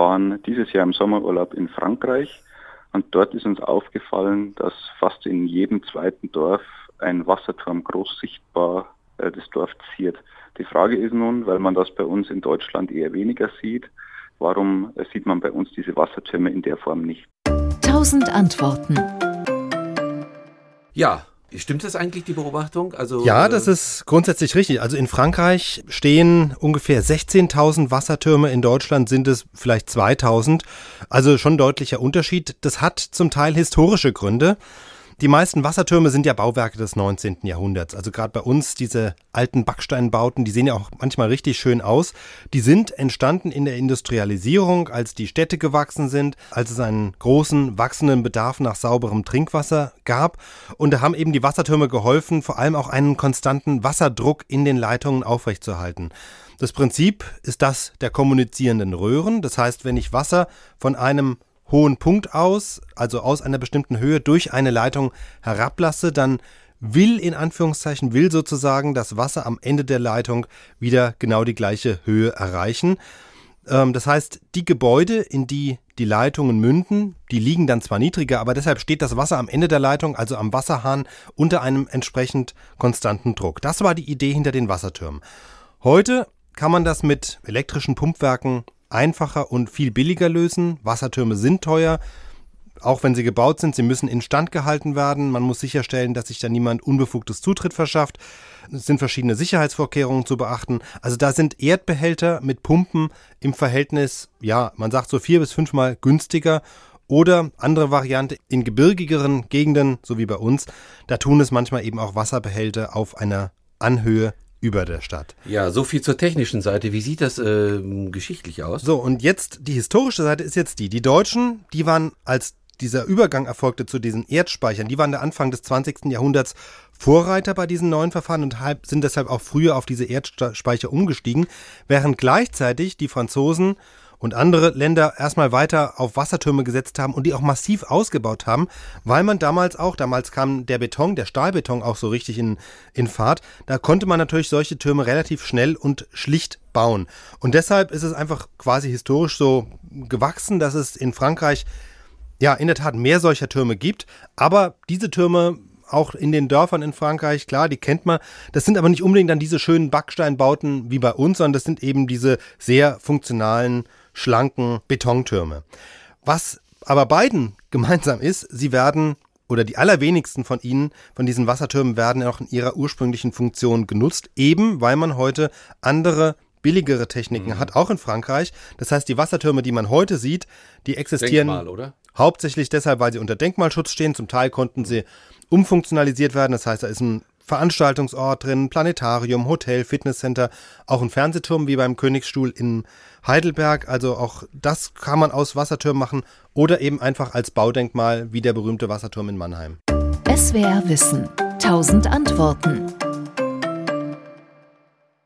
waren dieses Jahr im Sommerurlaub in Frankreich und dort ist uns aufgefallen, dass fast in jedem zweiten Dorf ein Wasserturm groß sichtbar äh, das Dorf ziert. Die Frage ist nun, weil man das bei uns in Deutschland eher weniger sieht, warum äh, sieht man bei uns diese Wassertürme in der Form nicht? Tausend Antworten. Ja, Stimmt das eigentlich, die Beobachtung? Also, ja, das äh, ist grundsätzlich richtig. Also in Frankreich stehen ungefähr 16.000 Wassertürme, in Deutschland sind es vielleicht 2.000. Also schon deutlicher Unterschied. Das hat zum Teil historische Gründe. Die meisten Wassertürme sind ja Bauwerke des 19. Jahrhunderts. Also gerade bei uns diese alten Backsteinbauten, die sehen ja auch manchmal richtig schön aus. Die sind entstanden in der Industrialisierung, als die Städte gewachsen sind, als es einen großen, wachsenden Bedarf nach sauberem Trinkwasser gab. Und da haben eben die Wassertürme geholfen, vor allem auch einen konstanten Wasserdruck in den Leitungen aufrechtzuerhalten. Das Prinzip ist das der kommunizierenden Röhren. Das heißt, wenn ich Wasser von einem hohen Punkt aus, also aus einer bestimmten Höhe durch eine Leitung herablasse, dann will in Anführungszeichen, will sozusagen das Wasser am Ende der Leitung wieder genau die gleiche Höhe erreichen. Ähm, das heißt, die Gebäude, in die die Leitungen münden, die liegen dann zwar niedriger, aber deshalb steht das Wasser am Ende der Leitung, also am Wasserhahn, unter einem entsprechend konstanten Druck. Das war die Idee hinter den Wassertürmen. Heute kann man das mit elektrischen Pumpwerken einfacher und viel billiger lösen. Wassertürme sind teuer, auch wenn sie gebaut sind. Sie müssen instand gehalten werden. Man muss sicherstellen, dass sich da niemand unbefugtes Zutritt verschafft. Es sind verschiedene Sicherheitsvorkehrungen zu beachten. Also da sind Erdbehälter mit Pumpen im Verhältnis, ja, man sagt so vier bis fünfmal günstiger. Oder andere Variante in gebirgigeren Gegenden, so wie bei uns, da tun es manchmal eben auch Wasserbehälter auf einer Anhöhe über der Stadt. Ja, so viel zur technischen Seite. Wie sieht das äh, geschichtlich aus? So, und jetzt die historische Seite ist jetzt die. Die Deutschen, die waren, als dieser Übergang erfolgte zu diesen Erdspeichern, die waren der Anfang des 20. Jahrhunderts Vorreiter bei diesen neuen Verfahren und sind deshalb auch früher auf diese Erdspeicher umgestiegen, während gleichzeitig die Franzosen und andere Länder erstmal weiter auf Wassertürme gesetzt haben und die auch massiv ausgebaut haben, weil man damals auch, damals kam der Beton, der Stahlbeton auch so richtig in, in Fahrt, da konnte man natürlich solche Türme relativ schnell und schlicht bauen. Und deshalb ist es einfach quasi historisch so gewachsen, dass es in Frankreich ja in der Tat mehr solcher Türme gibt, aber diese Türme auch in den Dörfern in Frankreich, klar, die kennt man. Das sind aber nicht unbedingt dann diese schönen Backsteinbauten wie bei uns, sondern das sind eben diese sehr funktionalen schlanken Betontürme. Was aber beiden gemeinsam ist, sie werden oder die allerwenigsten von ihnen, von diesen Wassertürmen, werden auch in ihrer ursprünglichen Funktion genutzt, eben weil man heute andere billigere Techniken mhm. hat, auch in Frankreich. Das heißt, die Wassertürme, die man heute sieht, die existieren Denkmal, hauptsächlich deshalb, weil sie unter Denkmalschutz stehen. Zum Teil konnten sie umfunktionalisiert werden. Das heißt, da ist ein Veranstaltungsort drin, Planetarium, Hotel, Fitnesscenter, auch ein Fernsehturm wie beim Königsstuhl in Heidelberg. Also auch das kann man aus Wassertürmen machen oder eben einfach als Baudenkmal wie der berühmte Wasserturm in Mannheim. SWR Wissen. 1000 Antworten.